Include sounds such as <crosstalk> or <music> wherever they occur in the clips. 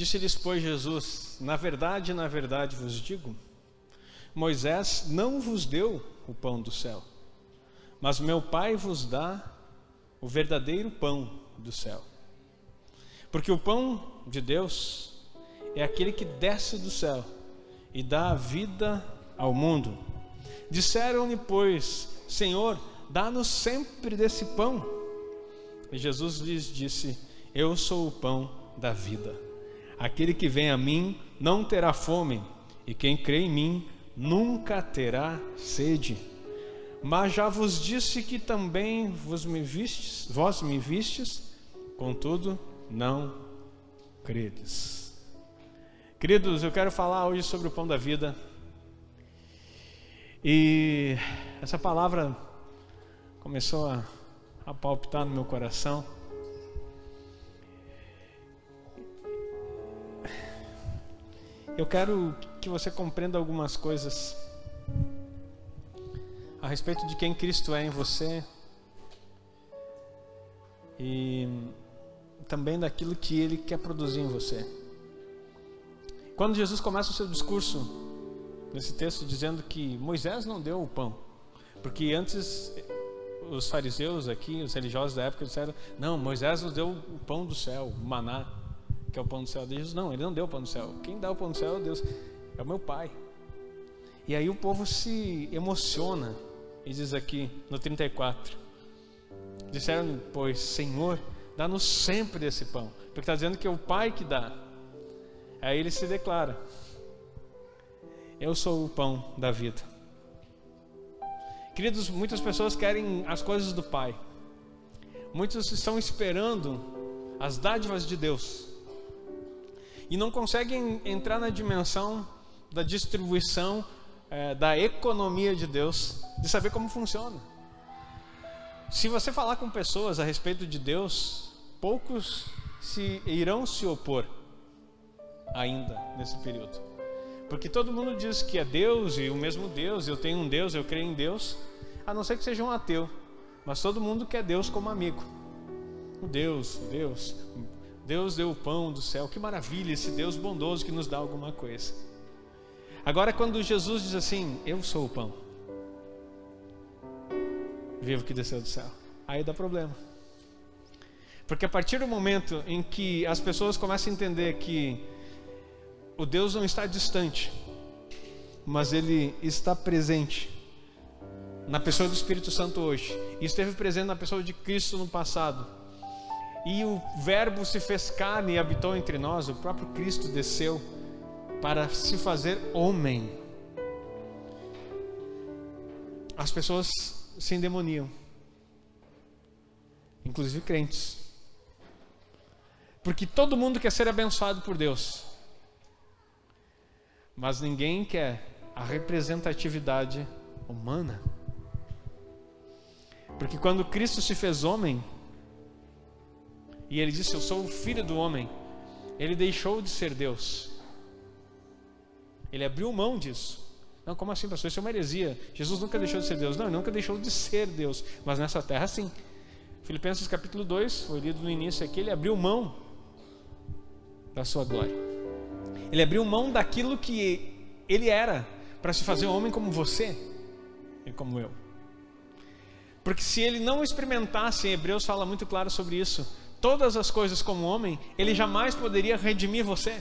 Disse-lhes, pois, Jesus: Na verdade, na verdade vos digo, Moisés não vos deu o pão do céu, mas meu Pai vos dá o verdadeiro pão do céu. Porque o pão de Deus é aquele que desce do céu e dá a vida ao mundo. Disseram-lhe, pois, Senhor, dá-nos sempre desse pão. E Jesus lhes disse: Eu sou o pão da vida. Aquele que vem a mim não terá fome, e quem crê em mim nunca terá sede. Mas já vos disse que também vos me vistes, vós me vistes, contudo não credes. Queridos, eu quero falar hoje sobre o pão da vida. E essa palavra começou a, a palpitar no meu coração. Eu quero que você compreenda algumas coisas a respeito de quem Cristo é em você e também daquilo que Ele quer produzir em você. Quando Jesus começa o seu discurso nesse texto dizendo que Moisés não deu o pão, porque antes os fariseus aqui, os religiosos da época disseram: não, Moisés nos deu o pão do céu, o maná, que é o pão do céu. Jesus não, ele não deu o pão do céu. Quem dá o pão do céu é Deus, é o meu Pai. E aí o povo se emociona e diz aqui no 34: Disseram, pois, Senhor, dá-nos sempre esse pão, porque está dizendo que é o Pai que dá. Aí ele se declara: Eu sou o pão da vida. Queridos, muitas pessoas querem as coisas do Pai, muitos estão esperando as dádivas de Deus e não conseguem entrar na dimensão da distribuição é, da economia de Deus, de saber como funciona. Se você falar com pessoas a respeito de Deus, poucos se irão se opor ainda nesse período. Porque todo mundo diz que é Deus e o mesmo Deus, eu tenho um Deus, eu creio em Deus, a não ser que seja um ateu. Mas todo mundo quer Deus como amigo. O Deus, Deus, Deus deu o pão do céu, que maravilha esse Deus bondoso que nos dá alguma coisa. Agora, quando Jesus diz assim: Eu sou o pão vivo que desceu do céu, aí dá problema. Porque a partir do momento em que as pessoas começam a entender que o Deus não está distante, mas ele está presente na pessoa do Espírito Santo hoje, e esteve presente na pessoa de Cristo no passado, e o Verbo se fez carne e habitou entre nós, o próprio Cristo desceu para se fazer homem. As pessoas se endemoniam, inclusive crentes, porque todo mundo quer ser abençoado por Deus, mas ninguém quer a representatividade humana. Porque quando Cristo se fez homem, e ele disse: Eu sou o filho do homem, ele deixou de ser Deus, ele abriu mão disso. Não, como assim, pastor? Isso é uma heresia. Jesus nunca deixou de ser Deus. Não, ele nunca deixou de ser Deus. Mas nessa terra, sim. Filipenses capítulo 2, foi lido no início aqui, ele abriu mão da sua glória. Ele abriu mão daquilo que ele era para se fazer homem como você e como eu. Porque se ele não experimentasse, em Hebreus fala muito claro sobre isso, todas as coisas como homem, ele jamais poderia redimir você.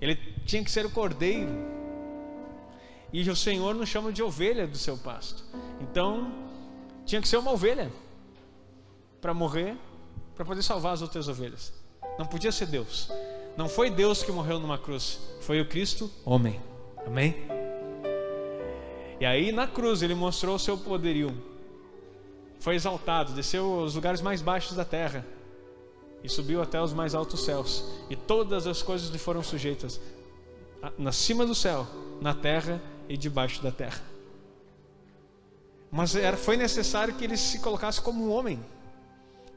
Ele tinha que ser o cordeiro. E o Senhor nos chama de ovelha do seu pasto. Então, tinha que ser uma ovelha para morrer, para poder salvar as outras ovelhas. Não podia ser Deus. Não foi Deus que morreu numa cruz, foi o Cristo homem. Amém? E aí na cruz ele mostrou o seu poderio. Foi exaltado, desceu aos lugares mais baixos da terra e subiu até os mais altos céus. E todas as coisas lhe foram sujeitas, acima do céu, na terra e debaixo da terra. Mas era, foi necessário que ele se colocasse como um homem.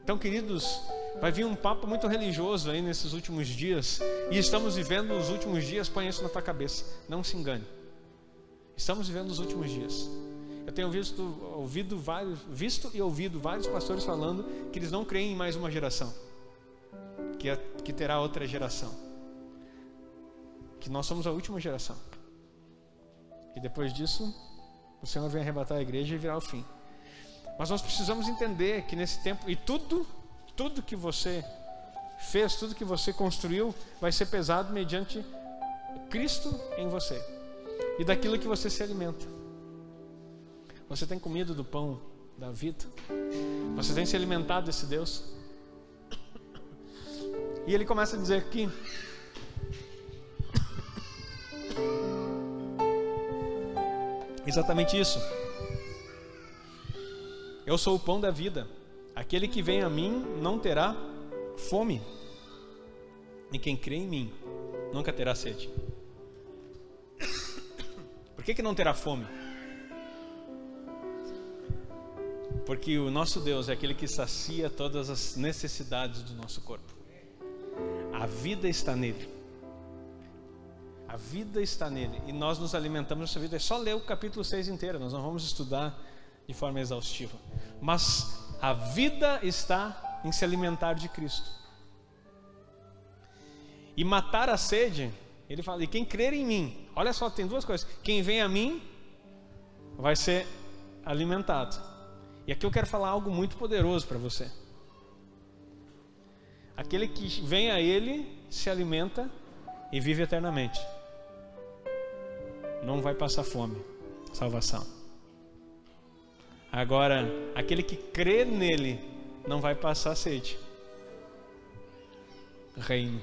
Então, queridos, vai vir um papo muito religioso aí nesses últimos dias, e estamos vivendo os últimos dias, põe isso na tua cabeça, não se engane. Estamos vivendo os últimos dias. Eu tenho visto, ouvido vários, visto e ouvido vários pastores falando que eles não creem em mais uma geração, que, é, que terá outra geração. que nós somos a última geração. E depois disso, o Senhor vem arrebatar a igreja e virar o fim. Mas nós precisamos entender que nesse tempo, e tudo, tudo que você fez, tudo que você construiu, vai ser pesado mediante Cristo em você e daquilo que você se alimenta. Você tem comido do pão da vida? Você tem se alimentado desse Deus? E ele começa a dizer aqui. Exatamente isso. Eu sou o pão da vida. Aquele que vem a mim não terá fome. E quem crê em mim nunca terá sede. Por que, que não terá fome? Porque o nosso Deus é aquele que sacia todas as necessidades do nosso corpo. A vida está nele. A vida está nele. E nós nos alimentamos dessa vida. É só ler o capítulo 6 inteiro. Nós não vamos estudar de forma exaustiva. Mas a vida está em se alimentar de Cristo. E matar a sede, ele fala, e quem crer em mim, olha só, tem duas coisas. Quem vem a mim vai ser alimentado. E aqui eu quero falar algo muito poderoso para você. Aquele que vem a ele se alimenta e vive eternamente. Não vai passar fome. Salvação. Agora, aquele que crê nele não vai passar sede. Reino.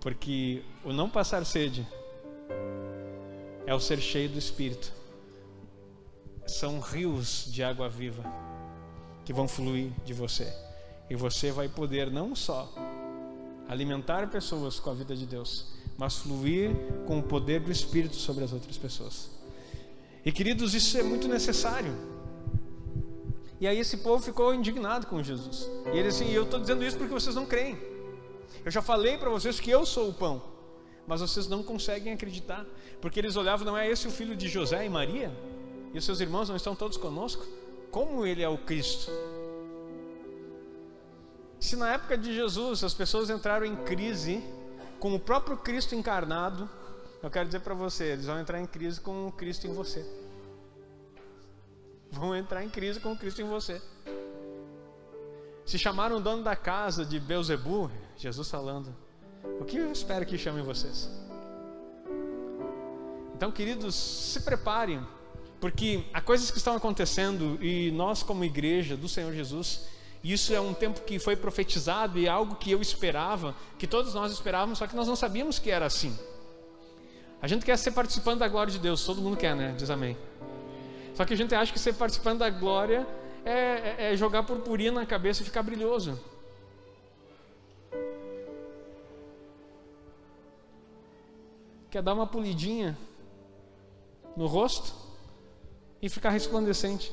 Porque o não passar sede é o ser cheio do Espírito. São rios de água viva que vão fluir de você. E você vai poder não só alimentar pessoas com a vida de Deus, mas fluir com o poder do Espírito sobre as outras pessoas. E queridos, isso é muito necessário. E aí esse povo ficou indignado com Jesus. E ele assim, eu estou dizendo isso porque vocês não creem. Eu já falei para vocês que eu sou o pão, mas vocês não conseguem acreditar, porque eles olhavam, não é esse o filho de José e Maria? E os seus irmãos não estão todos conosco? Como ele é o Cristo? Se na época de Jesus as pessoas entraram em crise com o próprio Cristo encarnado, eu quero dizer para você, eles vão entrar em crise com o Cristo em você. Vão entrar em crise com o Cristo em você. Se chamaram o dono da casa de Beuzebu, Jesus falando, o que eu espero que chamem vocês? Então, queridos, se preparem, porque há coisas que estão acontecendo e nós, como igreja do Senhor Jesus, isso é um tempo que foi profetizado e é algo que eu esperava, que todos nós esperávamos, só que nós não sabíamos que era assim. A gente quer ser participante da glória de Deus, todo mundo quer, né? Diz amém. Só que a gente acha que ser participante da glória é, é, é jogar purpurina na cabeça e ficar brilhoso. Quer dar uma polidinha no rosto e ficar resplandecente.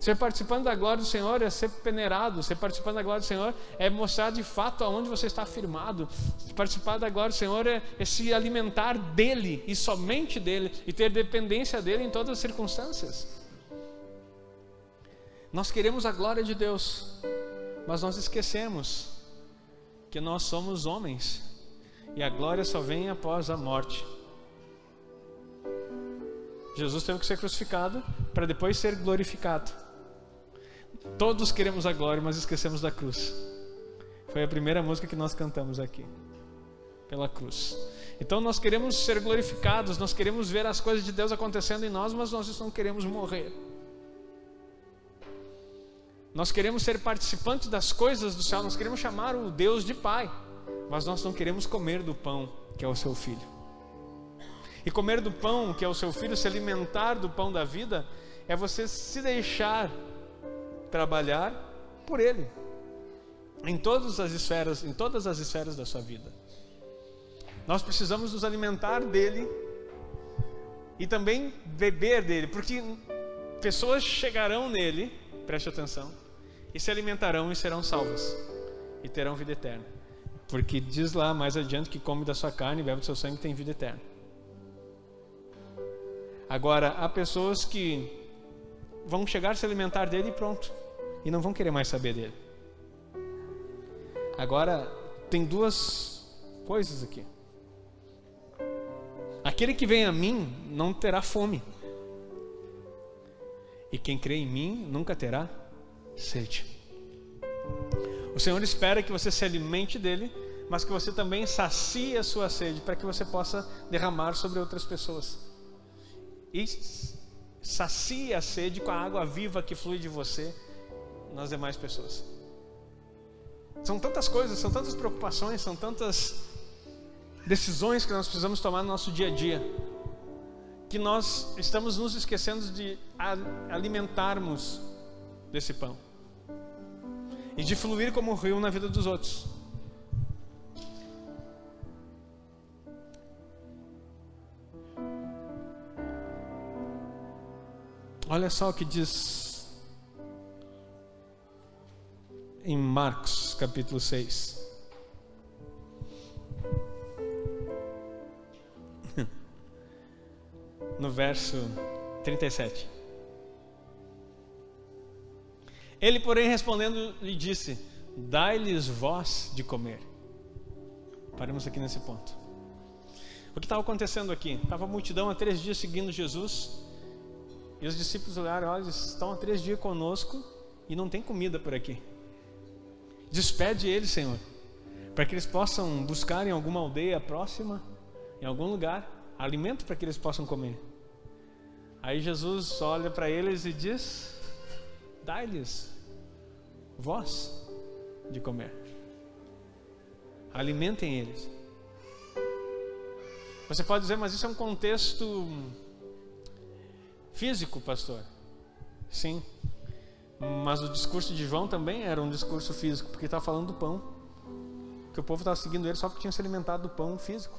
Ser participando da glória do Senhor é ser peneirado, ser participando da glória do Senhor é mostrar de fato aonde você está firmado. Participar da glória do Senhor é, é se alimentar dele e somente dele e ter dependência dele em todas as circunstâncias. Nós queremos a glória de Deus, mas nós esquecemos que nós somos homens e a glória só vem após a morte. Jesus teve que ser crucificado para depois ser glorificado. Todos queremos a glória, mas esquecemos da cruz. Foi a primeira música que nós cantamos aqui. Pela cruz. Então nós queremos ser glorificados, nós queremos ver as coisas de Deus acontecendo em nós, mas nós não queremos morrer. Nós queremos ser participantes das coisas do céu, nós queremos chamar o Deus de Pai, mas nós não queremos comer do pão que é o seu filho. E comer do pão que é o seu filho, se alimentar do pão da vida, é você se deixar trabalhar por Ele em todas as esferas, em todas as esferas da sua vida. Nós precisamos nos alimentar dele e também beber dele, porque pessoas chegarão nele, preste atenção, e se alimentarão e serão salvas e terão vida eterna. Porque diz lá mais adiante que come da sua carne e bebe do seu sangue tem vida eterna. Agora, há pessoas que vão chegar a se alimentar dele e pronto. E não vão querer mais saber dele. Agora, tem duas coisas aqui. Aquele que vem a mim não terá fome. E quem crê em mim nunca terá sede. O Senhor espera que você se alimente dele, mas que você também sacie a sua sede, para que você possa derramar sobre outras pessoas. E sacie a sede com a água viva que flui de você nas demais pessoas. São tantas coisas, são tantas preocupações, são tantas decisões que nós precisamos tomar no nosso dia a dia, que nós estamos nos esquecendo de alimentarmos desse pão e de fluir como um rio na vida dos outros. Olha só o que diz em Marcos capítulo 6. <laughs> No verso 37. Ele, porém, respondendo, lhe disse: Dai-lhes voz de comer. Paremos aqui nesse ponto. O que estava acontecendo aqui? Estava a multidão há três dias seguindo Jesus e os discípulos olharam, olha, eles estão há três dias conosco e não tem comida por aqui. Despede eles, Senhor, para que eles possam buscar em alguma aldeia próxima, em algum lugar, alimento para que eles possam comer. Aí Jesus olha para eles e diz: Dai-lhes voz de comer. Alimentem eles. Você pode dizer, mas isso é um contexto físico, pastor. Sim. Mas o discurso de João também era um discurso físico, porque estava falando do pão. Que o povo estava seguindo ele só porque tinha se alimentado do pão físico.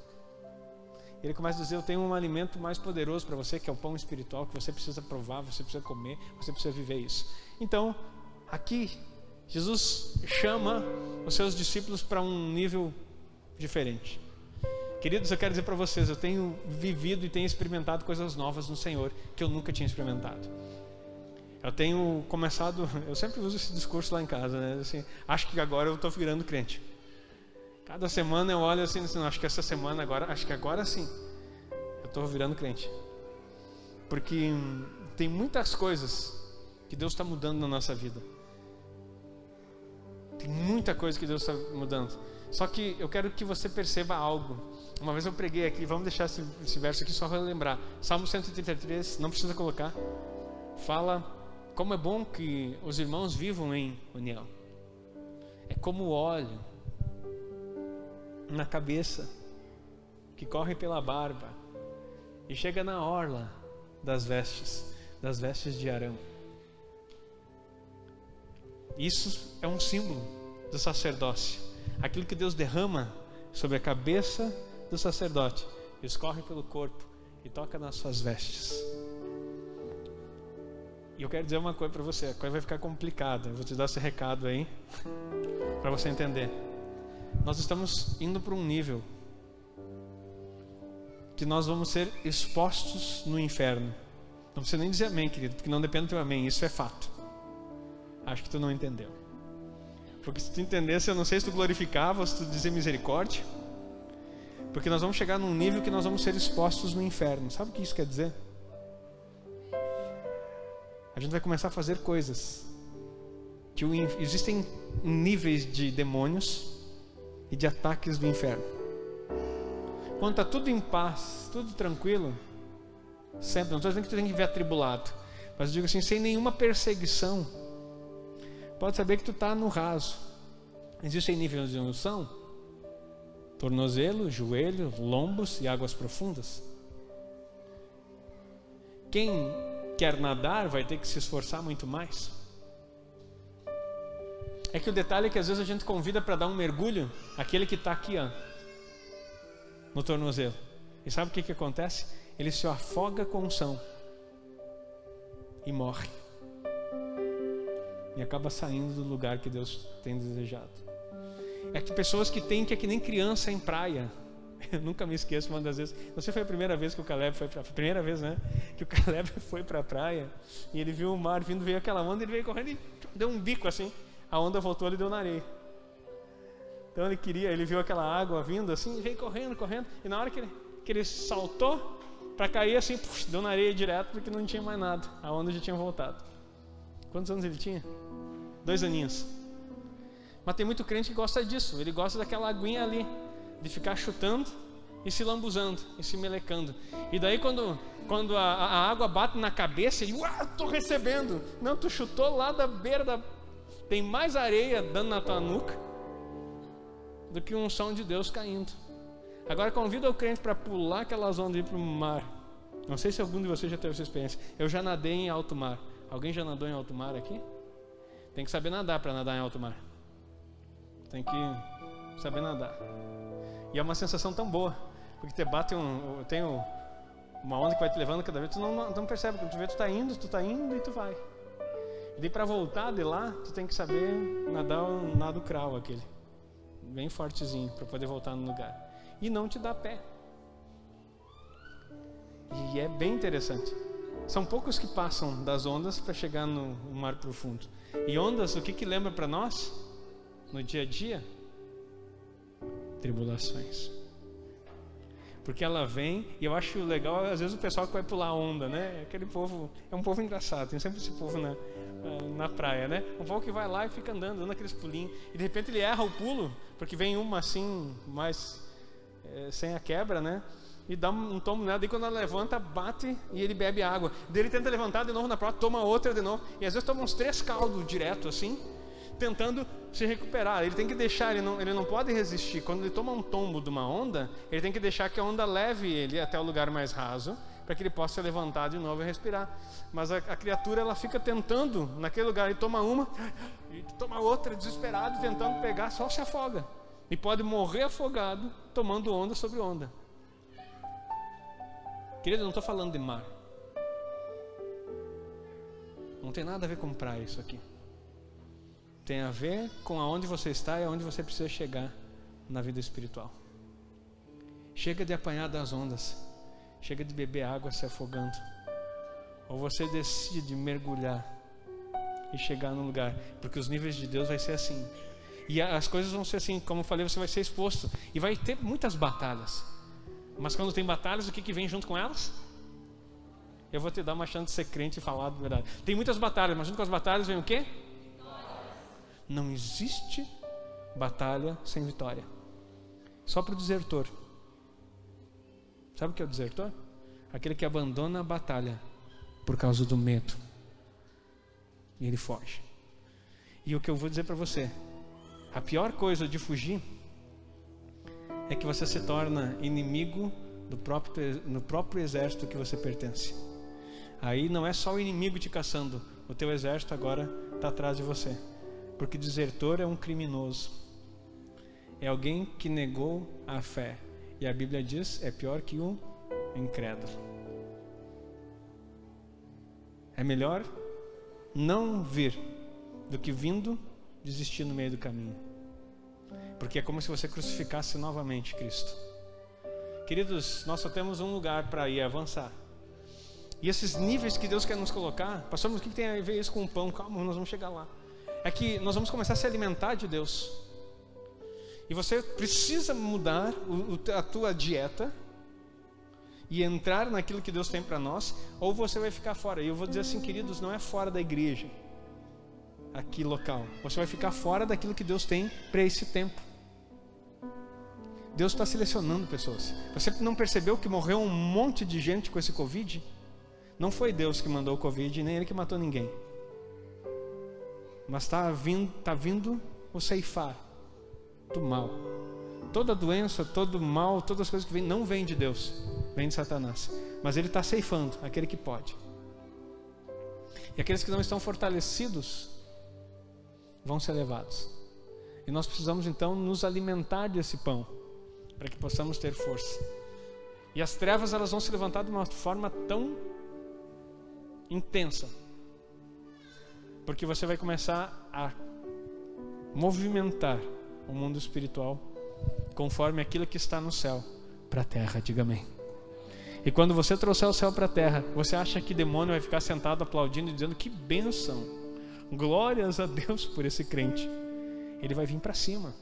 Ele começa a dizer: Eu tenho um alimento mais poderoso para você, que é o pão espiritual, que você precisa provar, você precisa comer, você precisa viver isso. Então, aqui, Jesus chama os seus discípulos para um nível diferente. Queridos, eu quero dizer para vocês, eu tenho vivido e tenho experimentado coisas novas no Senhor que eu nunca tinha experimentado. Eu tenho começado, eu sempre uso esse discurso lá em casa, né? Assim, acho que agora eu estou virando crente. Cada semana eu olho assim, assim, acho que essa semana agora, acho que agora sim, eu estou virando crente. Porque tem muitas coisas que Deus está mudando na nossa vida. Tem muita coisa que Deus está mudando. Só que eu quero que você perceba algo. Uma vez eu preguei aqui, vamos deixar esse, esse verso aqui só para lembrar. Salmo 133, não precisa colocar. Fala como é bom que os irmãos vivam em união. É como o óleo na cabeça que corre pela barba e chega na orla das vestes, das vestes de Arão. Isso é um símbolo do sacerdócio aquilo que Deus derrama sobre a cabeça do sacerdote, escorre pelo corpo e toca nas suas vestes. E eu quero dizer uma coisa para você, a coisa vai ficar complicada. Eu vou te dar esse recado aí para você entender. Nós estamos indo para um nível que nós vamos ser expostos no inferno. Não precisa nem dizer amém, querido, porque não depende do teu amém, isso é fato. Acho que tu não entendeu. Porque se tu entendesse, eu não sei se tu glorificava se tu dizia misericórdia. Porque nós vamos chegar num nível que nós vamos ser expostos no inferno. Sabe o que isso quer dizer? A gente vai começar a fazer coisas. Que existem níveis de demônios e de ataques do inferno. Quando está tudo em paz, tudo tranquilo, sempre, não estou dizendo que tu tem que ver atribulado, mas eu digo assim, sem nenhuma perseguição pode saber que tu está no raso. Existem níveis de unção? Tornozelo, joelho, lombos e águas profundas. Quem quer nadar vai ter que se esforçar muito mais. É que o detalhe é que às vezes a gente convida para dar um mergulho aquele que está aqui, ó, no tornozelo. E sabe o que, que acontece? Ele se afoga com unção e morre e acaba saindo do lugar que Deus tem desejado. É que pessoas que têm que é que nem criança em praia. <laughs> Eu nunca me esqueço uma das vezes. Você foi a primeira vez que o Caleb foi para primeira vez, né? Que o <laughs> Caleb foi para a praia e ele viu o mar vindo, veio aquela onda, ele veio correndo e deu um bico assim. A onda voltou, ele deu na areia. Então Então ele queria, ele viu aquela água vindo assim, veio correndo, correndo, e na hora que ele, que ele saltou para cair assim, pux, deu na areia direto porque não tinha mais nada, a onda já tinha voltado. Quantos anos ele tinha? Dois aninhos. Mas tem muito crente que gosta disso, ele gosta daquela aguinha ali, de ficar chutando e se lambuzando e se melecando. E daí quando, quando a, a água bate na cabeça, ele, uau, tô recebendo. Não, tu chutou lá da beira da. Tem mais areia dando na tua nuca do que um som de Deus caindo. Agora convida o crente para pular aquelas ondas e ir para o mar. Não sei se algum de vocês já teve essa experiência. Eu já nadei em alto mar. Alguém já nadou em alto mar aqui? Tem que saber nadar para nadar em alto mar. Tem que saber nadar. E é uma sensação tão boa. Porque te bate um. Tem um, uma onda que vai te levando cada vez, tu não, não percebe. Tu vê, tu tá indo, tu tá indo e tu vai. E daí para voltar de lá, tu tem que saber nadar um nado crawl aquele. Bem fortezinho, para poder voltar no lugar. E não te dá pé. E é bem interessante. São poucos que passam das ondas para chegar no mar profundo. E ondas, o que, que lembra para nós? No dia a dia? Tribulações porque ela vem e eu acho legal às vezes o pessoal que vai pular onda, né? Aquele povo é um povo engraçado, tem sempre esse povo na, na praia, né? Um povo que vai lá e fica andando, dando aqueles pulinhos e de repente ele erra o pulo porque vem uma assim mais é, sem a quebra, né? E dá um tomo nela, e quando ela levanta, bate e ele bebe água. Daí ele tenta levantar de novo na prova, toma outra de novo. E às vezes toma uns três caldos direto assim tentando se recuperar. Ele tem que deixar, ele não, ele não pode resistir. Quando ele toma um tombo de uma onda, ele tem que deixar que a onda leve ele até o lugar mais raso, para que ele possa se levantar de novo e respirar. Mas a, a criatura ela fica tentando naquele lugar, ele toma uma e toma outra, desesperado, tentando pegar, só se afoga. E pode morrer afogado, tomando onda sobre onda. Querido, eu não estou falando de mar. Não tem nada a ver com praia isso aqui tem a ver com aonde você está e aonde você precisa chegar na vida espiritual. Chega de apanhar das ondas, chega de beber água se afogando. Ou você decide mergulhar e chegar no lugar, porque os níveis de Deus vai ser assim. E as coisas vão ser assim, como eu falei, você vai ser exposto e vai ter muitas batalhas. Mas quando tem batalhas, o que, que vem junto com elas? Eu vou te dar uma chance de ser crente e falar a verdade. Tem muitas batalhas, mas junto com as batalhas vem o quê? Não existe batalha sem vitória. Só para o desertor. Sabe o que é o desertor? Aquele que abandona a batalha por causa do medo. E ele foge. E o que eu vou dizer para você: a pior coisa de fugir é que você se torna inimigo do próprio, no próprio exército que você pertence. Aí não é só o inimigo te caçando, o teu exército agora está atrás de você. Porque desertor é um criminoso. É alguém que negou a fé. E a Bíblia diz: é pior que um incrédulo. É melhor não vir do que vindo desistir no meio do caminho. Porque é como se você crucificasse novamente Cristo. Queridos, nós só temos um lugar para ir avançar. E esses níveis que Deus quer nos colocar, pastor, mas o que tem a ver isso com o pão? Calma, nós vamos chegar lá é que nós vamos começar a se alimentar de Deus. E você precisa mudar a tua dieta e entrar naquilo que Deus tem para nós, ou você vai ficar fora. E eu vou dizer assim, queridos, não é fora da igreja, aqui local. Você vai ficar fora daquilo que Deus tem para esse tempo. Deus está selecionando pessoas. Você não percebeu que morreu um monte de gente com esse Covid? Não foi Deus que mandou o Covid, nem Ele que matou ninguém. Mas está vindo, tá vindo o ceifar do mal. Toda doença, todo mal, todas as coisas que vêm, não vêm de Deus, vem de Satanás. Mas ele está ceifando aquele que pode. E aqueles que não estão fortalecidos vão ser levados. E nós precisamos então nos alimentar desse pão, para que possamos ter força. E as trevas elas vão se levantar de uma forma tão intensa porque você vai começar a movimentar o mundo espiritual conforme aquilo que está no céu para a terra, diga amém. E quando você trouxer o céu para a terra, você acha que demônio vai ficar sentado aplaudindo e dizendo que benção, glórias a Deus por esse crente. Ele vai vir para cima,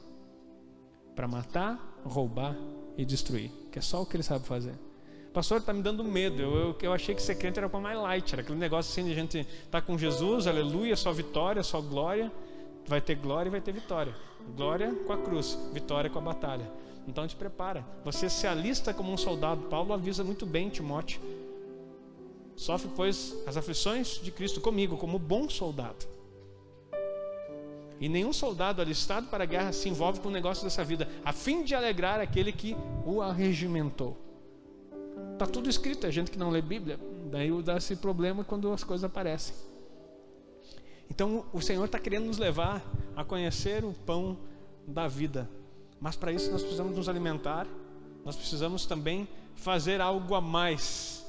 para matar, roubar e destruir, que é só o que ele sabe fazer. Pastor, está me dando medo. Eu, eu, eu achei que ser crente era para mais light, era aquele negócio assim de a gente tá com Jesus, aleluia, só vitória, só glória. Vai ter glória e vai ter vitória. Glória com a cruz, vitória com a batalha. Então te prepara. Você se alista como um soldado. Paulo avisa muito bem Timóteo. Sofre, pois, as aflições de Cristo comigo, como bom soldado. E nenhum soldado alistado para a guerra se envolve com o negócio dessa vida, a fim de alegrar aquele que o arregimentou. Está tudo escrito, é gente que não lê Bíblia. Daí dá esse problema quando as coisas aparecem. Então o Senhor está querendo nos levar a conhecer o pão da vida. Mas para isso nós precisamos nos alimentar, nós precisamos também fazer algo a mais.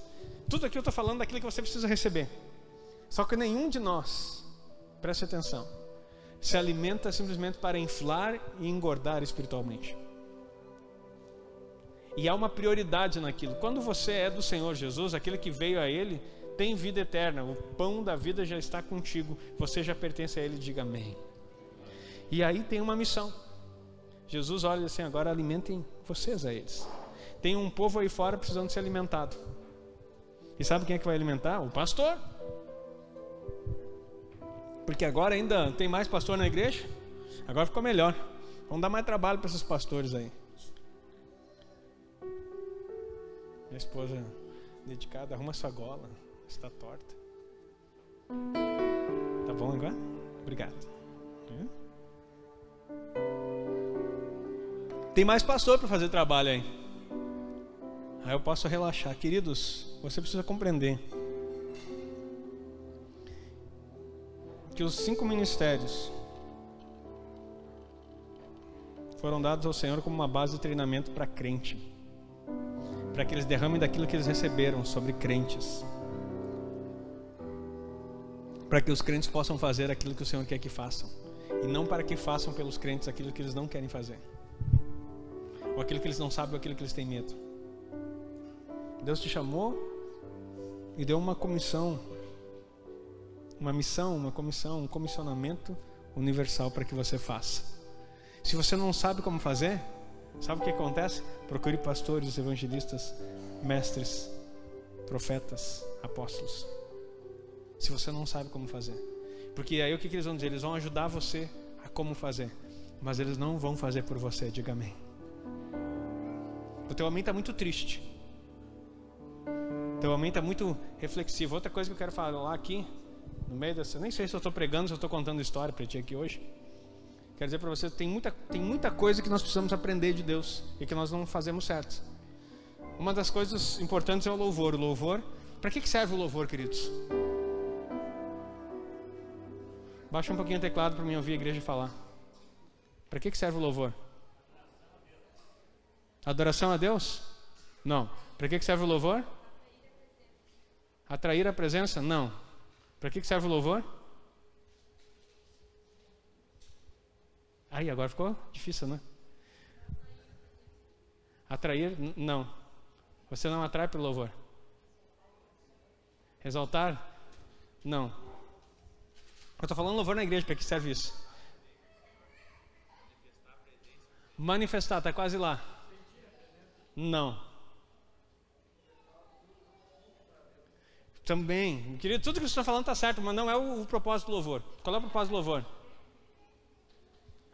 Tudo aqui eu estou falando daquilo que você precisa receber. Só que nenhum de nós, preste atenção, se alimenta simplesmente para inflar e engordar espiritualmente. E há uma prioridade naquilo. Quando você é do Senhor Jesus, aquele que veio a Ele, tem vida eterna. O pão da vida já está contigo. Você já pertence a Ele. Diga amém. E aí tem uma missão. Jesus olha assim: agora alimentem vocês a eles. Tem um povo aí fora precisando ser alimentado. E sabe quem é que vai alimentar? O pastor. Porque agora ainda tem mais pastor na igreja. Agora ficou melhor. Vamos dar mais trabalho para esses pastores aí. Minha esposa dedicada, arruma sua gola. Está torta. Tá bom agora? Obrigado. Tem mais pastor para fazer trabalho aí. Aí eu posso relaxar. Queridos, você precisa compreender que os cinco ministérios foram dados ao Senhor como uma base de treinamento para crente, para que eles derramem daquilo que eles receberam sobre crentes, para que os crentes possam fazer aquilo que o Senhor quer que façam, e não para que façam pelos crentes aquilo que eles não querem fazer, ou aquilo que eles não sabem, ou aquilo que eles têm medo. Deus te chamou e deu uma comissão uma missão, uma comissão, um comissionamento universal para que você faça. Se você não sabe como fazer, sabe o que acontece? Procure pastores, evangelistas, mestres, profetas, apóstolos. Se você não sabe como fazer. Porque aí o que, que eles vão dizer? Eles vão ajudar você a como fazer. Mas eles não vão fazer por você, diga amém. O teu amém está muito triste. O teu amém está muito reflexivo. Outra coisa que eu quero falar aqui no meio dessa. Nem sei se eu estou pregando, se eu estou contando história para ti aqui hoje. Quero dizer para você, tem muita, tem muita coisa que nós precisamos aprender de Deus e que nós não fazemos certo. Uma das coisas importantes é o louvor. O louvor, para que, que serve o louvor, queridos? Baixa um pouquinho o teclado para mim ouvir a igreja falar. Para que, que serve o louvor? Adoração a Deus? Não. Para que, que serve o louvor? Atrair a presença? Não. Para que serve o louvor? Aí, agora ficou difícil, né? Atrair? Não. Você não atrai pelo louvor. Exaltar? Não. Eu estou falando louvor na igreja, para que serve isso? Manifestar, está quase lá. Não. Também. Querido, tudo que você está falando está certo, mas não é o, o, propósito do louvor. Qual é o propósito do louvor?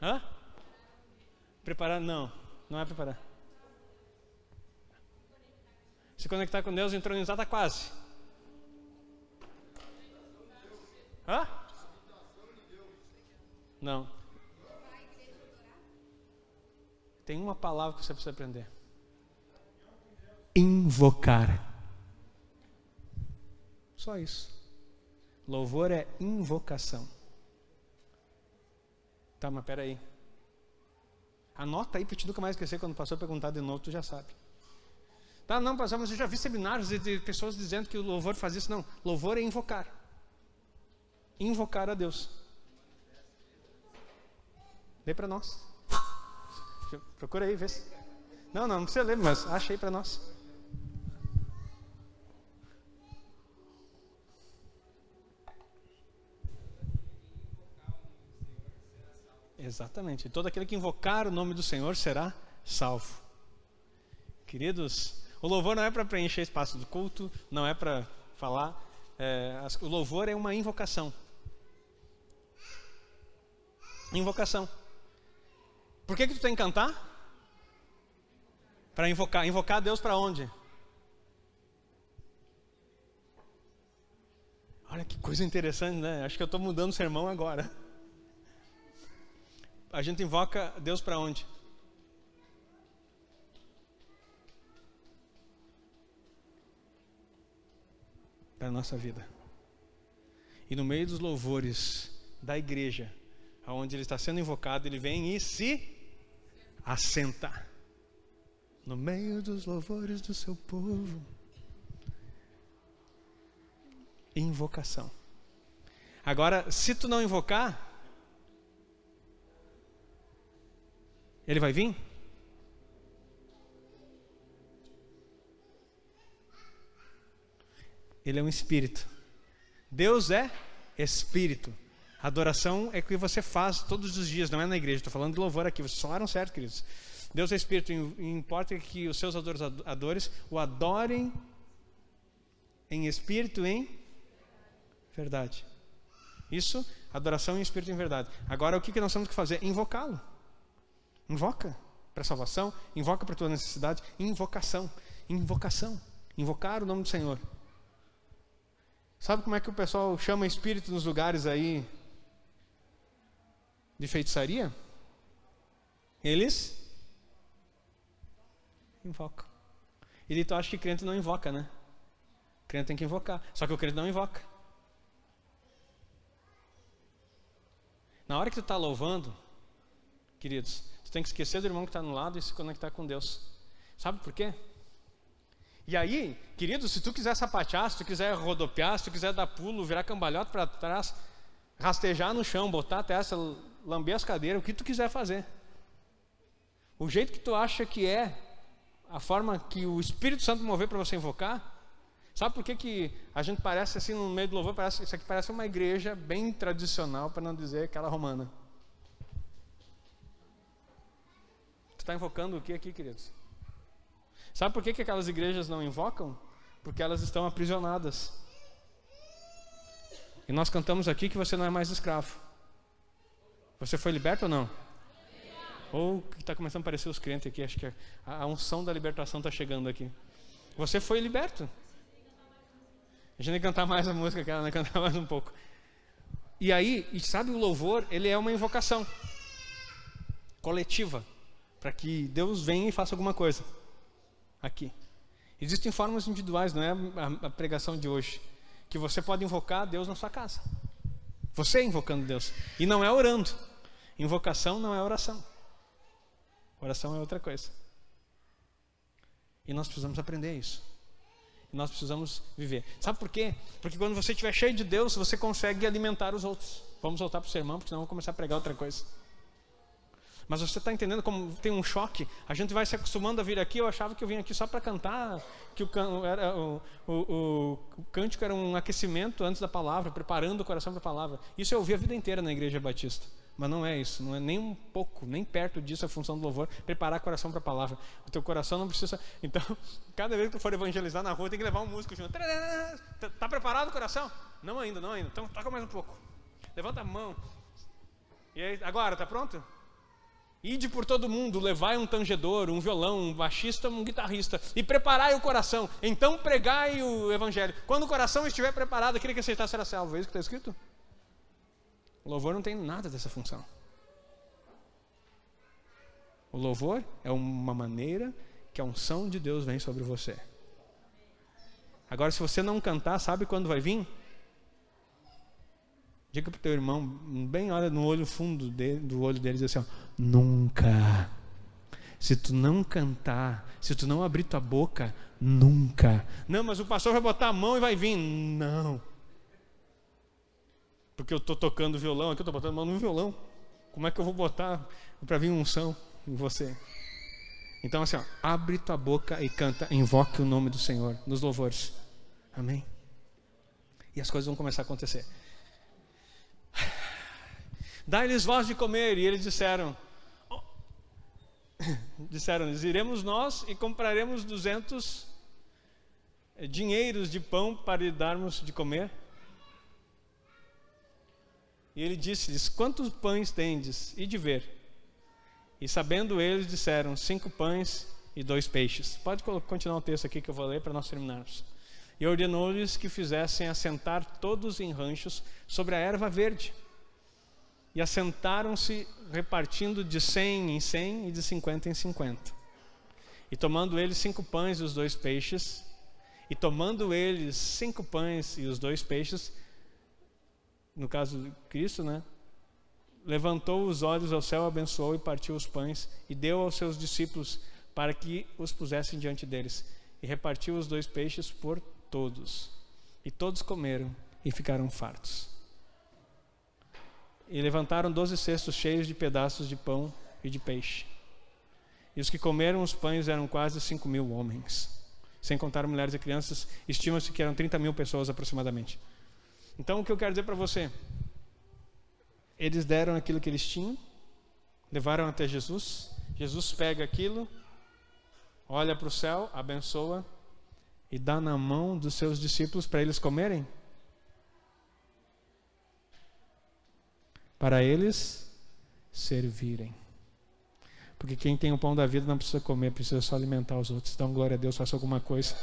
Hã? Preparar? Não, não é preparar. Se conectar com Deus, entronizar está quase. Hã? Não. Tem uma palavra que você precisa aprender: invocar. Só isso. Louvor é invocação. Tá, mas peraí. Anota aí para te nunca mais esquecer quando o pastor perguntar de novo, tu já sabe. Tá, não, pastor, mas eu já vi seminários de, de pessoas dizendo que o louvor faz isso. Não, louvor é invocar. Invocar a Deus. Lê para nós. Procura aí, vê se. Não, não, não precisa ler, mas acha aí para nós. Exatamente. Todo aquele que invocar o nome do Senhor será salvo. Queridos, o louvor não é para preencher espaço do culto, não é para falar. É, o louvor é uma invocação. Invocação. Por que, que tu tem que cantar? Para invocar. Invocar Deus para onde? Olha que coisa interessante, né? Acho que eu estou mudando o sermão agora. A gente invoca Deus para onde? Para a nossa vida. E no meio dos louvores da igreja, aonde ele está sendo invocado, ele vem e se assenta. No meio dos louvores do seu povo. Invocação. Agora, se tu não invocar, ele vai vir? Ele é um espírito. Deus é espírito. Adoração é o que você faz todos os dias, não é na igreja. Estou falando de louvor aqui. Vocês falaram certo, queridos. Deus é espírito. Importa que os seus adoradores o adorem em espírito em verdade. Isso, adoração em espírito em verdade. Agora, o que nós temos que fazer? Invocá-lo. Invoca para salvação, invoca para tua necessidade, invocação, invocação, invocar o nome do Senhor. Sabe como é que o pessoal chama espírito nos lugares aí de feitiçaria? Eles invocam. E tu acha que crente não invoca, né? crente tem que invocar. Só que o crente não invoca. Na hora que tu está louvando, queridos, tem que esquecer do irmão que está no lado e se conectar com Deus. Sabe por quê? E aí, querido, se tu quiser sapatear, se tu quiser rodopiar, se tu quiser dar pulo, virar cambalhota para trás, rastejar no chão, botar a testa, lamber as cadeiras, o que tu quiser fazer. O jeito que tu acha que é a forma que o Espírito Santo mover para você invocar, sabe por que, que a gente parece assim no meio do louvor, parece, isso aqui parece uma igreja bem tradicional, para não dizer aquela romana. Está invocando o que aqui, queridos? Sabe por que, que aquelas igrejas não invocam? Porque elas estão aprisionadas. E nós cantamos aqui que você não é mais escravo. Você foi liberto ou não? Ou que está começando a aparecer os crentes aqui, acho que a, a unção da libertação está chegando aqui. Você foi liberto. A gente que cantar mais a música, quero né? cantar mais um pouco. E aí, e sabe o louvor, ele é uma invocação coletiva para que Deus venha e faça alguma coisa aqui. Existem formas individuais, não é a, pregação de hoje, que você pode invocar Deus na sua casa. Você invocando Deus. E não é orando. Invocação não é oração. Oração é outra coisa. E nós precisamos aprender isso. E nós precisamos viver. Sabe por quê? Porque quando você estiver cheio de Deus, você consegue alimentar os outros. Vamos voltar para o sermão, porque senão vamos começar a pregar outra coisa. Mas você está entendendo como tem um choque? A gente vai se acostumando a vir aqui. Eu achava que eu vim aqui só para cantar, que o, era, o, o, o, cântico era um aquecimento antes da palavra, preparando o coração para a palavra. Isso eu ouvi a vida inteira na igreja batista. Mas não é isso, não é nem um pouco, nem perto disso a função do louvor, preparar o coração para a palavra. O teu coração não precisa. <laughs> Então, cada vez que tu for evangelizar na rua, tem que levar um músico junto. Está tá preparado o coração? Não ainda, não ainda. Então, toca mais um pouco. Levanta a mão. E aí, agora, está pronto? Ide por todo mundo, levai um tangedor, um violão, um baixista, um guitarrista e preparai o coração. Então pregai o evangelho. Quando o coração estiver preparado, aquele que aceitar será salvo. É isso que está escrito? O louvor não tem nada dessa função. O louvor é uma maneira que a unção de Deus vem sobre você. Agora, se você não cantar, sabe quando vai vir? Diga para o teu irmão, bem olha no olho fundo dele, do olho dele e diz assim: ó, nunca. Se tu não cantar, se tu não abrir tua boca, nunca. Não, mas o pastor vai botar a mão e vai vir. Não porque eu estou tocando violão, aqui eu estou botando mão no violão. Como é que eu vou botar para vir unção em você? Então, assim, ó, abre tua boca e canta, invoque o nome do Senhor nos louvores. Amém? E as coisas vão começar a acontecer. Dá-lhes voz de comer. E eles disseram: oh. <coughs> Disseram-lhes: Iremos nós e compraremos duzentos eh, dinheiros de pão para lhe darmos de comer. E ele disse-lhes: Quantos pães tendes? E de ver. E sabendo eles, disseram: Cinco pães e dois peixes. Pode continuar o texto aqui que eu vou ler para nós terminarmos. E ordenou-lhes que fizessem assentar todos em ranchos sobre a erva verde. E assentaram-se repartindo de cem em cem e de cinquenta em cinquenta. E tomando eles cinco pães e os dois peixes, e tomando eles cinco pães e os dois peixes, no caso de Cristo, né? Levantou os olhos ao céu, abençoou e partiu os pães e deu aos seus discípulos para que os pusessem diante deles. E repartiu os dois peixes por todos. E todos comeram e ficaram fartos. E levantaram doze cestos cheios de pedaços de pão e de peixe. E os que comeram os pães eram quase cinco mil homens. Sem contar mulheres e crianças, estima-se que eram 30 mil pessoas aproximadamente. Então, o que eu quero dizer para você? Eles deram aquilo que eles tinham, levaram até Jesus. Jesus pega aquilo, olha para o céu, abençoa e dá na mão dos seus discípulos para eles comerem? Para eles servirem. Porque quem tem o pão da vida não precisa comer, precisa só alimentar os outros. Então, glória a Deus, faça alguma coisa.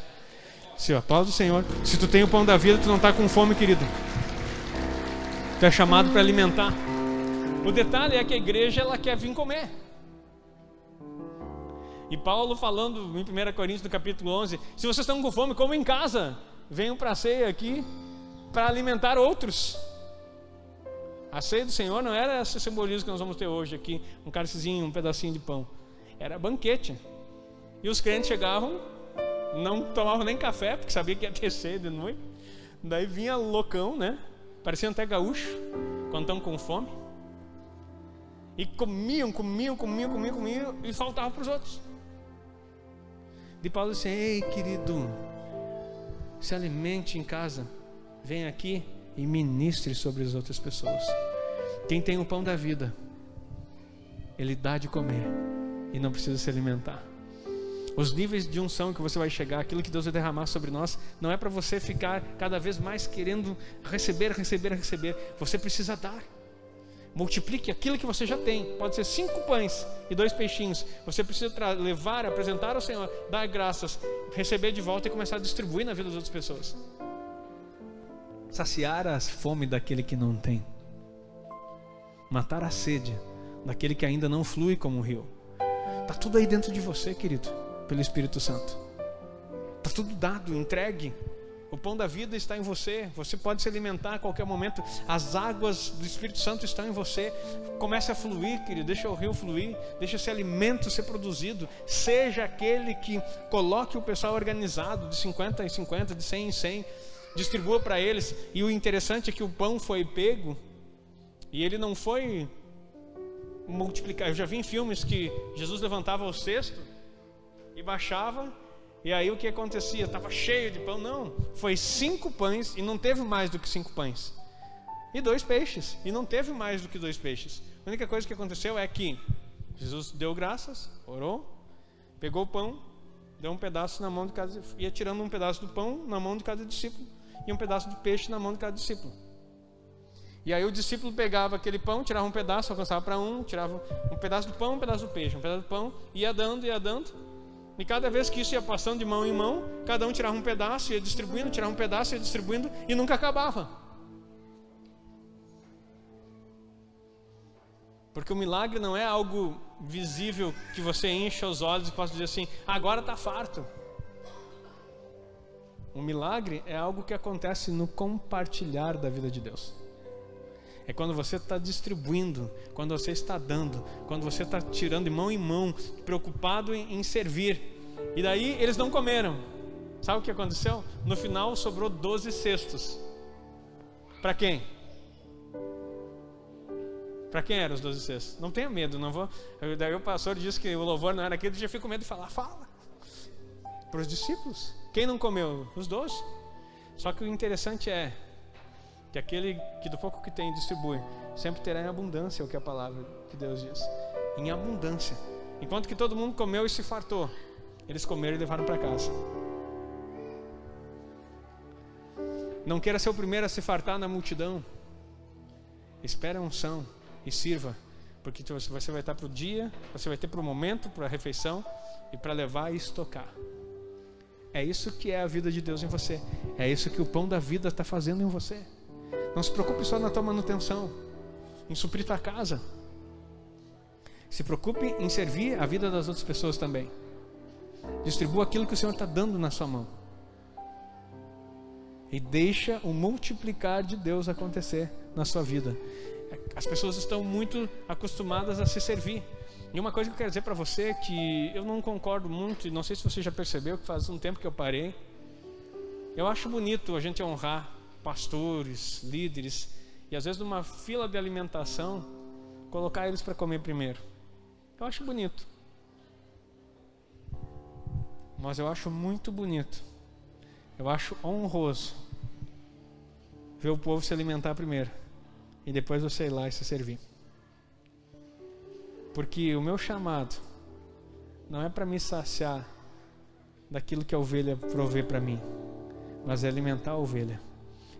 Se o aplauso do Senhor. Se tu tem o pão da vida, tu não está com fome, querido. Tu é chamado para alimentar. O detalhe é que a igreja ela quer vir comer. E Paulo falando em 1 Coríntios no capítulo 11, se vocês estão com fome, como em casa. Venham para a ceia aqui para alimentar outros. A ceia do Senhor não era esse simbolismo que nós vamos ter hoje aqui, um cálicezinho, um pedacinho de pão. Era banquete. E os crentes chegavam, não tomavam nem café, porque sabia que ia ter ceia de noite. Daí vinha loucão, né? Parecia até gaúcho, quando estão com fome. E comiam, comiam, comiam, comiam, comiam, e faltava para os outros. De Paulo disse: Ei, querido, se alimente em casa, vem aqui e ministre sobre as outras pessoas. Quem tem o pão da vida, ele dá de comer e não precisa se alimentar. Os níveis de unção que você vai chegar, aquilo que Deus vai derramar sobre nós, não é para você ficar cada vez mais querendo receber, receber, receber. Você precisa dar. Multiplique aquilo que você já tem. Pode ser cinco pães e dois peixinhos. Você precisa levar, apresentar ao Senhor, dar graças, receber de volta e começar a distribuir na vida das outras pessoas. Saciar a fome daquele que não tem. Matar a sede daquele que ainda não flui como um rio. Está tudo aí dentro de você, querido, pelo Espírito Santo. Está tudo dado, entregue. O pão da vida está em você. Você pode se alimentar a qualquer momento. As águas do Espírito Santo estão em você. Comece a fluir, querido. Deixa o rio fluir. Deixa esse alimento ser produzido. Seja aquele que coloque o pessoal organizado, de 50 em 50, de 100 em 100. Distribua para eles. E o interessante é que o pão foi pego e ele não foi multiplicar. Eu já vi em filmes que Jesus levantava o cesto e baixava e aí o que acontecia? Estava cheio de pão. Não, foi cinco pães e não teve mais do que cinco pães. E dois peixes, e não teve mais do que dois peixes. A única coisa que aconteceu é que Jesus deu graças, orou, pegou o pão, deu um pedaço na mão de cada, ia tirando um pedaço do pão na mão de cada discípulo e um pedaço de peixe na mão de cada discípulo. E aí o discípulo pegava aquele pão, tirava um pedaço, alcançava para um, tirava um pedaço do pão, um pedaço do peixe, um pedaço do pão, ia dando, ia dando, e cada vez que isso ia passando de mão em mão, cada um tirava um pedaço, ia distribuindo, tirava um pedaço, ia distribuindo e nunca acabava. Porque o milagre não é algo visível que você encha os olhos e possa dizer assim: agora está farto. O milagre é algo que acontece no compartilhar da vida de Deus. É quando você está distribuindo, quando você está dando, quando você está tirando de mão em mão, preocupado em, em servir. E daí eles não comeram. Sabe o que aconteceu? No final sobrou 12 cestos. Para quem? Para quem eram os 12 cestos? Não tenha medo, não vou. Daí o pastor disse que o louvor não era aquilo, eu já fico com medo de falar. Fala. Para os discípulos. Quem não comeu? Os 12. Só que o interessante é que aquele que do pouco que tem distribui, sempre terá em abundância o que a palavra que Deus diz. Em abundância. Enquanto que todo mundo comeu e se fartou, eles comeram e levaram para casa. Não queira ser o primeiro a se fartar na multidão. Espere a unção e sirva, porque você vai estar para o dia, você vai ter para o momento, para a refeição e para levar e estocar. É isso que é a vida de Deus em você. É isso que o pão da vida está fazendo em você. Não se preocupe só na tua manutenção, em suprir tua casa. Se preocupe em servir a vida das outras pessoas também. Distribua aquilo que o Senhor está dando na sua mão. E deixa o multiplicar de Deus acontecer na sua vida. As pessoas estão muito acostumadas a se servir. E uma coisa que eu quero dizer para você é que eu não concordo muito, e não sei se você já percebeu que faz um tempo que eu parei. Eu acho bonito a gente honrar pastores, líderes, e às vezes numa fila de alimentação, colocar eles para comer primeiro. Eu acho bonito. Mas eu acho muito bonito. Eu acho honroso ver o povo se alimentar primeiro e depois você ir lá e se servir. Porque o meu chamado não é para me saciar daquilo que a ovelha provê para mim, mas é alimentar a ovelha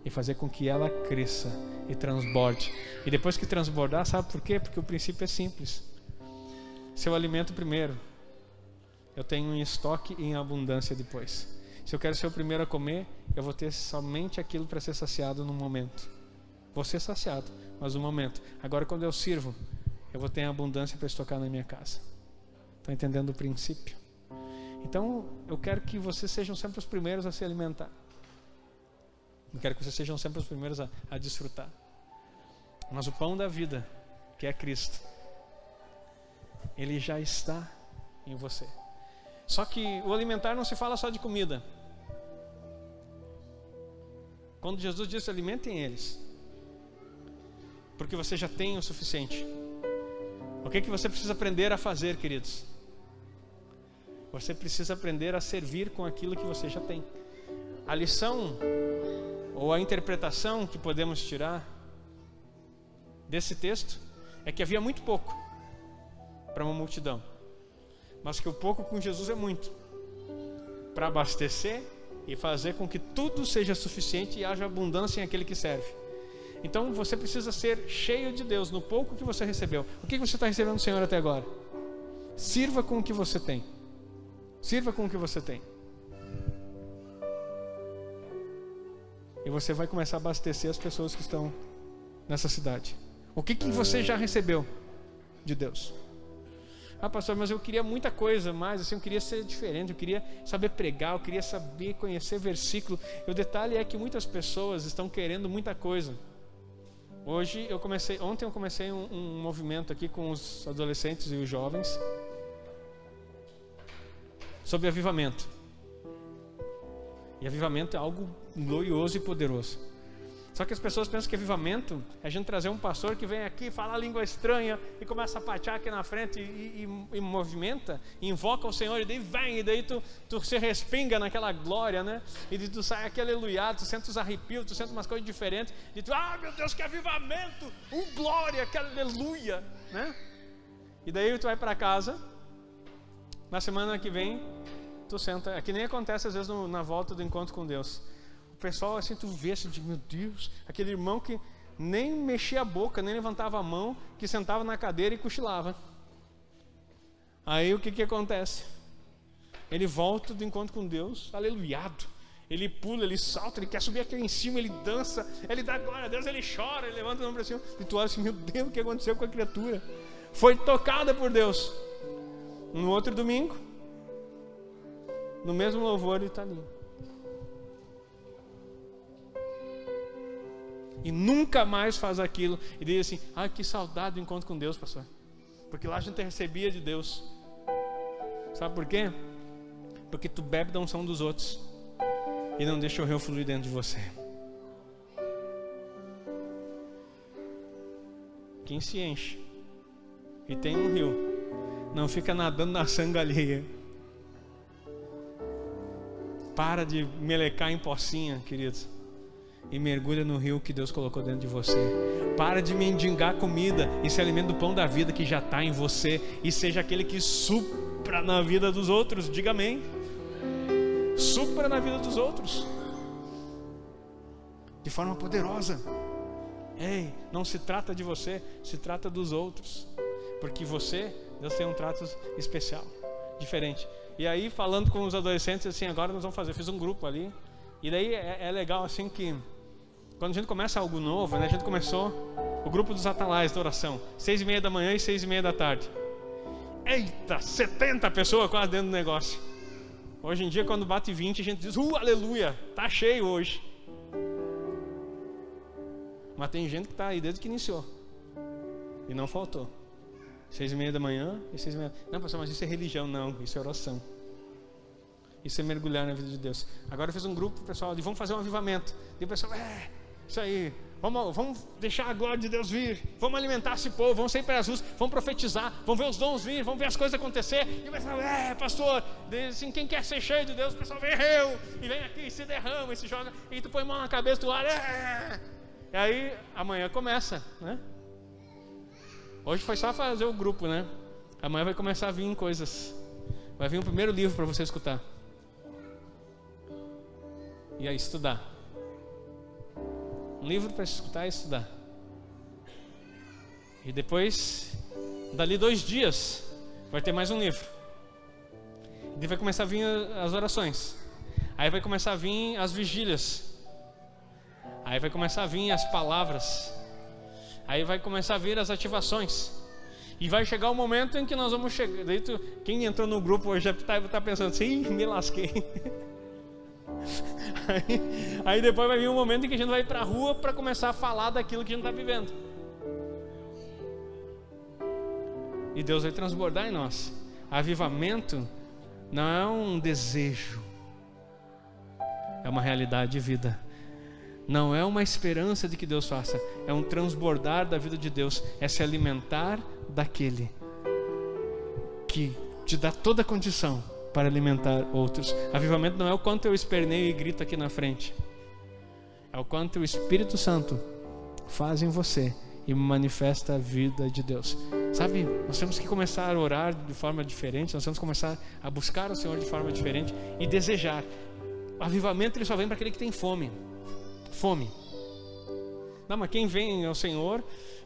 e fazer com que ela cresça e transborde. E depois que transbordar, sabe por quê? Porque o princípio é simples. Se eu alimento primeiro, eu tenho em estoque e em abundância depois. Se eu quero ser o primeiro a comer, eu vou ter somente aquilo para ser saciado no momento. Vou ser saciado, mas no momento. Agora, quando eu sirvo, eu vou ter abundância para estocar na minha casa. Está entendendo o princípio? Então, eu quero que vocês sejam sempre os primeiros a se alimentar. Eu quero que vocês sejam sempre os primeiros a, a desfrutar. Mas o pão da vida, que é Cristo, ele já está em você. Só que o alimentar não se fala só de comida. Quando Jesus disse alimentem eles, porque você já tem o suficiente. O que, é que você precisa aprender a fazer, queridos? Você precisa aprender a servir com aquilo que você já tem. A lição ou a interpretação que podemos tirar desse texto é que havia muito pouco para uma multidão mas que o pouco com Jesus é muito para abastecer e fazer com que tudo seja suficiente e haja abundância em aquele que serve. Então você precisa ser cheio de Deus no pouco que você recebeu. O que você está recebendo do Senhor até agora? Sirva com o que você tem. Sirva com o que você tem. E você vai começar a abastecer as pessoas que estão nessa cidade. O que, que você já recebeu de Deus? Ah, pastor, mas eu queria muita coisa mais, assim, eu queria ser diferente, eu queria saber pregar, eu queria saber conhecer versículo. E o detalhe é que muitas pessoas estão querendo muita coisa. Hoje eu comecei, ontem eu comecei um, um movimento aqui com os adolescentes e os jovens sobre avivamento. E avivamento é algo glorioso e poderoso. Só que as pessoas pensam que avivamento é a gente trazer um pastor que vem aqui, fala língua estranha e começa a patear aqui na frente e, e, e, movimenta, e invoca o Senhor, e daí vem, e daí tu, tu se respinga naquela glória, né? E tu sai aquele aleluia, tu sente os arrepios, tu sente umas coisas diferentes, e tu, ah meu Deus, que avivamento, um glória, que aleluia, né? E daí tu vai para casa, na semana que vem, tu senta, é que nem acontece às vezes no, na volta do encontro com Deus pessoal assim, tu vê assim, meu Deus, aquele irmão que nem mexia a boca, nem levantava a mão, que sentava na cadeira e cochilava. Aí o que que acontece? Ele volta do encontro com Deus, aleluiado. Ele pula, ele salta, ele quer subir aqui em cima, ele dança, ele dá glória a Deus, ele chora, ele levanta a mão para cima. E tu olha assim, meu Deus, o que aconteceu com a criatura? Foi tocada por Deus. No outro domingo, no mesmo louvor, ele está ali. E nunca mais faz aquilo e diz assim: "Ai, que saudade do encontro com Deus, pastor". Porque lá a gente recebia de Deus. Sabe por quê? Porque tu bebe da unção dos outros e não deixa o rio fluir dentro de você. Quem se enche e tem um rio, não fica nadando na sanga alheia. Para de melecar em pocinha, queridos e mergulha no rio que Deus colocou dentro de você. Para de mendigar comida e se alimenta do pão da vida que já está em você e seja aquele que supra na vida dos outros. Diga amém. Supra na vida dos outros de forma poderosa. Ei, não se trata de você, se trata dos outros. Porque você, Deus tem um trato especial, diferente. E aí, falando com os adolescentes, assim, agora nós vamos fazer. Eu fiz um grupo ali. E daí é, é legal, assim, que quando a gente começa algo novo, né? A gente começou o grupo dos atalais da oração, seis e meia da manhã e seis e meia da tarde. Eita, 70 pessoas quase dentro do negócio. Hoje em dia, quando bate 20, a gente diz, uh, aleluia, tá cheio hoje. Mas tem gente que está aí desde que iniciou. E não faltou. Seis e meia da manhã e seis e meia. Não, pastor, mas isso é religião. Não, isso é oração. Isso é mergulhar na vida de Deus. Agora eu fiz um grupo pessoal de vamos fazer um avivamento. E o pessoal, é, isso aí. Vamos, vamos deixar a glória de Deus vir. Vamos alimentar esse povo. Vamos sair para as ruas. Vamos profetizar. Vamos ver os dons vir. Vamos ver as coisas acontecer. E o pessoal, é, pastor. Assim, quem quer ser cheio de Deus, o pessoal vem eu. E vem aqui, se derrama, e se joga. E tu põe mão na cabeça do ar. É. E aí amanhã começa, né? Hoje foi só fazer o grupo, né? Amanhã vai começar a vir coisas. Vai vir o primeiro livro para você escutar. E aí estudar. Um livro para escutar e estudar. E depois, dali dois dias, vai ter mais um livro. E vai começar a vir as orações. Aí vai começar a vir as vigílias. Aí vai começar a vir as palavras. Aí vai começar a vir as ativações. E vai chegar o momento em que nós vamos chegar. Daí tu, quem entrou no grupo hoje está tá pensando assim, me lasquei. <laughs> Aí, aí, depois vai vir um momento em que a gente vai para a rua para começar a falar daquilo que a gente está vivendo. E Deus vai transbordar em nós. Avivamento não é um desejo, é uma realidade de vida. Não é uma esperança de que Deus faça, é um transbordar da vida de Deus, é se alimentar daquele que te dá toda a condição para alimentar outros. Avivamento não é o quanto eu esperneio e grito aqui na frente, é o quanto o Espírito Santo faz em você e manifesta a vida de Deus. Sabe, nós temos que começar a orar de forma diferente, nós temos que começar a buscar o Senhor de forma diferente e desejar. O avivamento ele só vem para aquele que tem fome fome. Não, mas quem vem ao Senhor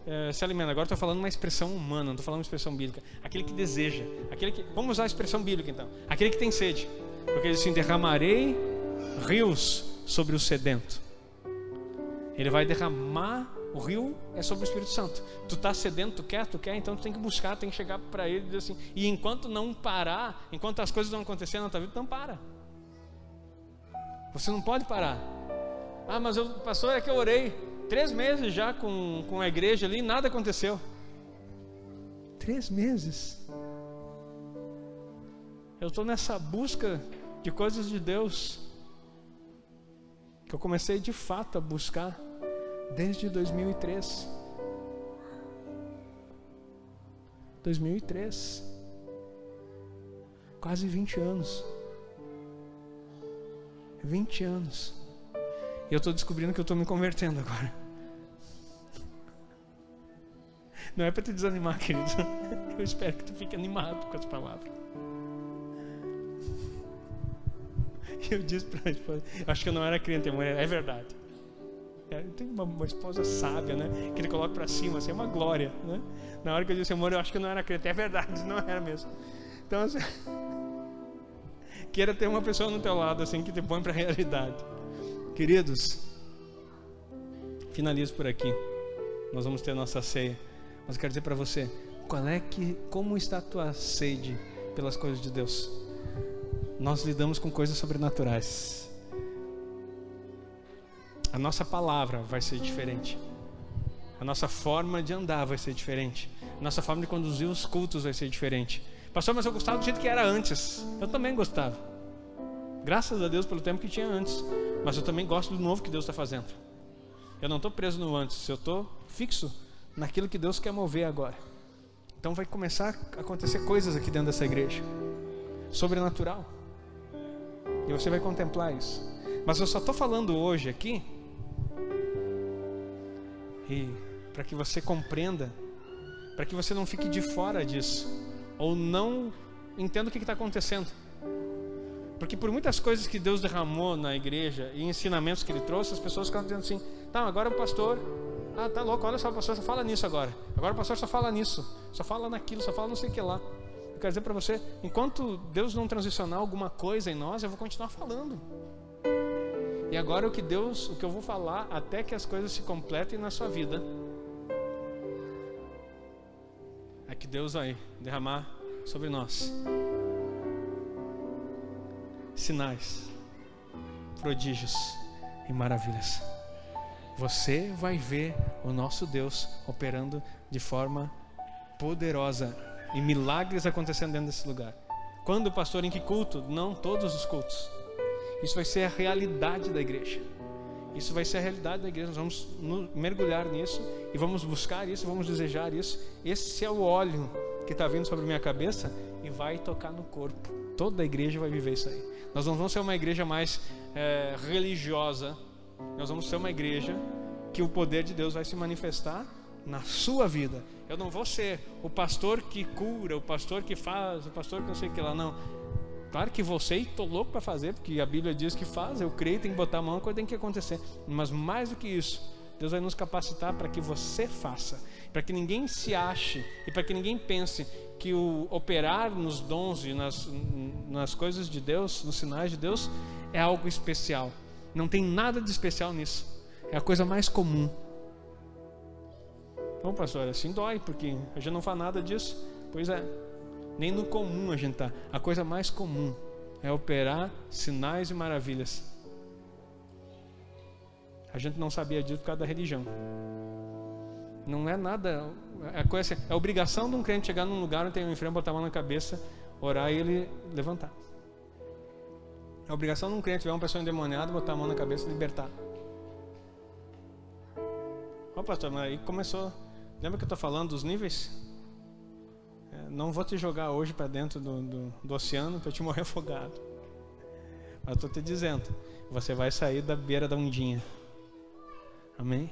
é, se alimenta. Agora estou falando uma expressão humana, não estou falando uma expressão bíblica. Aquele que deseja, aquele que. Vamos usar a expressão bíblica então. Aquele que tem sede, porque ele assim: derramarei rios sobre o sedento. Ele vai derramar o rio é sobre o Espírito Santo. Tu está sedento, tu quer, tu quer, então tu tem que buscar, tem que chegar para ele e dizer assim. E enquanto não parar, enquanto as coisas não acontecerem na tua vida, não para. Você não pode parar. Ah, mas o pastor é que eu orei três meses já com, com a igreja ali, nada aconteceu. Três meses. Eu estou nessa busca de coisas de Deus que eu comecei de fato a buscar desde 2003. 2003. Quase 20 anos. 20 anos. E eu estou descobrindo que eu estou me convertendo agora. Não é para te desanimar, <laughs> querido. Eu espero que tu fique animado com as palavras. Eu disse para a esposa, acho que eu não era crente, mulher, é verdade. É, tenho uma, uma, esposa sábia, né? Que ele coloca para cima, assim, é uma glória, né? Na hora que eu disse, amor, eu acho que não era crente, é verdade, não era mesmo. Então, assim, <laughs> queira ter uma pessoa no teu lado, assim, que te põe para a realidade. Queridos, finalizo por aqui. Nós vamos ter nossa ceia. Mas quero dizer para você, qual é que, como está a tua sede pelas coisas de Deus? Nós lidamos com coisas sobrenaturais. A nossa palavra vai ser diferente. A nossa forma de andar vai ser diferente. A nossa forma de conduzir os cultos vai ser diferente. Pastor, mas eu gostava do jeito que era antes. Eu também gostava. Graças a Deus pelo tempo que tinha antes. Mas eu também gosto do novo que Deus está fazendo. Eu não estou preso no antes, eu estou fixo naquilo que Deus quer mover agora. Então vai começar a acontecer coisas aqui dentro dessa igreja. Sobrenatural. E você vai contemplar isso. Mas eu só estou falando hoje aqui E para que você compreenda, para que você não fique de fora disso, ou não entenda o que está acontecendo. Porque por muitas coisas que Deus derramou na igreja e ensinamentos que Ele trouxe, as pessoas ficam dizendo assim: tá, agora o pastor, ah, tá louco, olha só, o pastor só fala nisso agora. Agora o pastor só fala nisso, só fala naquilo, só fala não sei o que lá. Eu quero dizer para você, enquanto Deus não transicionar alguma coisa em nós, eu vou continuar falando. E agora o que Deus, o que eu vou falar até que as coisas se completem na sua vida, é que Deus vai derramar sobre nós sinais, prodígios e maravilhas. Você vai ver o nosso Deus operando de forma poderosa e milagres acontecendo dentro desse lugar. Quando, pastor, em que culto? Não todos os cultos. Isso vai ser a realidade da igreja. Isso vai ser a realidade da igreja. Nós vamos mergulhar nisso e vamos buscar isso, vamos desejar isso. Esse é o óleo que está vindo sobre minha cabeça e vai tocar no corpo. Toda a igreja vai viver isso aí. Nós não vamos ser uma igreja mais é, religiosa. Nós vamos ser uma igreja que o poder de Deus vai se manifestar na sua vida. Eu não vou ser o pastor que cura, o pastor que faz, o pastor que não sei o que lá, não. Claro que você estou louco para fazer, porque a Bíblia diz que faz, eu creio, tem que botar a mão, a coisa tem que acontecer. Mas mais do que isso, Deus vai nos capacitar para que você faça, para que ninguém se ache e para que ninguém pense que o operar nos dons e nas, nas coisas de Deus, nos sinais de Deus, é algo especial. Não tem nada de especial nisso. É a coisa mais comum. Bom, pastor, assim dói, porque a gente não faz nada disso. Pois é, nem no comum a gente está. A coisa mais comum é operar sinais e maravilhas. A gente não sabia disso por causa da religião. Não é nada. É, coisa, é obrigação de um crente chegar num lugar onde tem um enfermo, botar a mão na cabeça, orar e ele levantar. É obrigação de um crente ver uma pessoa endemoniada, botar a mão na cabeça e libertar. Ó, pastor, mas aí começou. Lembra que eu estou falando dos níveis? Não vou te jogar hoje para dentro do, do, do oceano para te morrer afogado. Mas estou te dizendo, você vai sair da beira da ondinha. Amém?